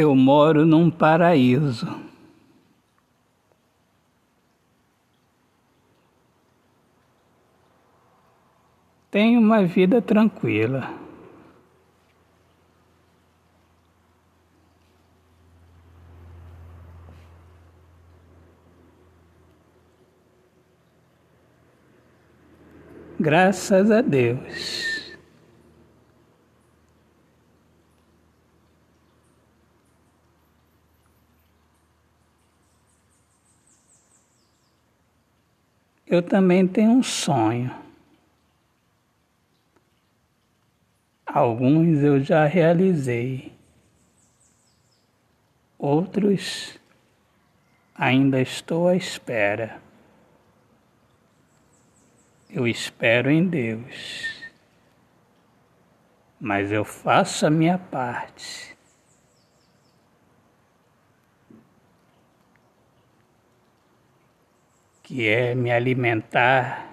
Eu moro num paraíso. Tenho uma vida tranquila. Graças a Deus. Eu também tenho um sonho. Alguns eu já realizei, outros ainda estou à espera. Eu espero em Deus, mas eu faço a minha parte. Que é me alimentar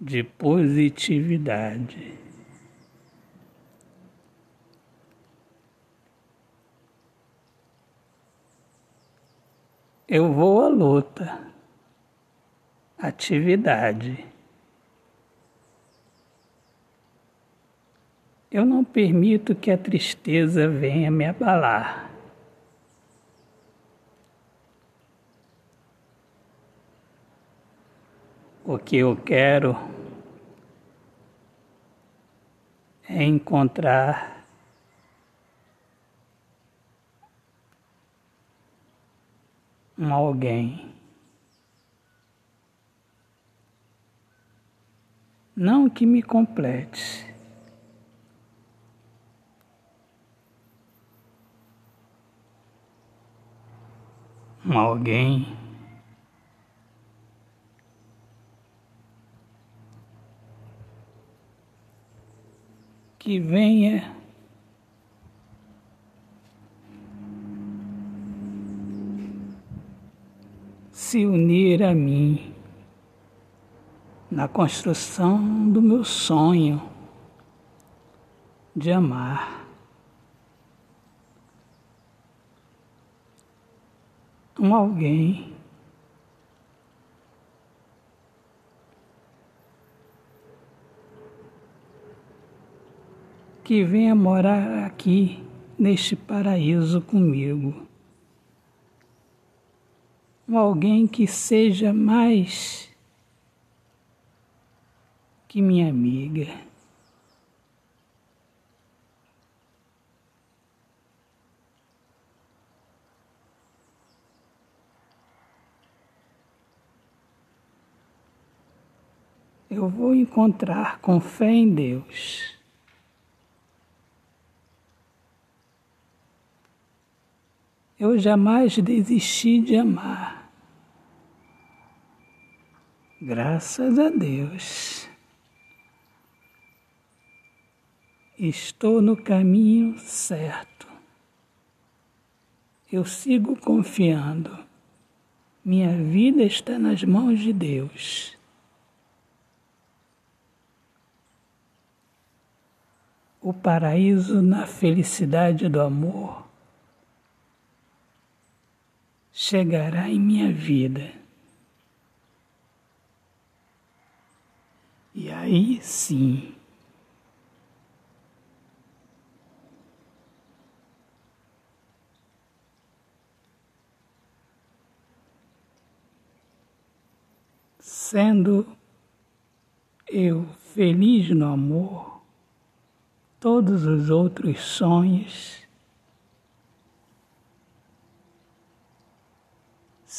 de positividade. Eu vou à luta, atividade. Eu não permito que a tristeza venha me abalar. O que eu quero é encontrar um alguém. Não que me complete. Um alguém que venha se unir a mim na construção do meu sonho de amar. Um alguém que venha morar aqui neste paraíso comigo. Alguém que seja mais que minha amiga. Eu vou encontrar com fé em Deus Eu jamais desisti de amar. Graças a Deus. Estou no caminho certo. Eu sigo confiando. Minha vida está nas mãos de Deus. O paraíso na felicidade do amor chegará em minha vida. E aí sim, sendo eu feliz no amor, todos os outros sonhos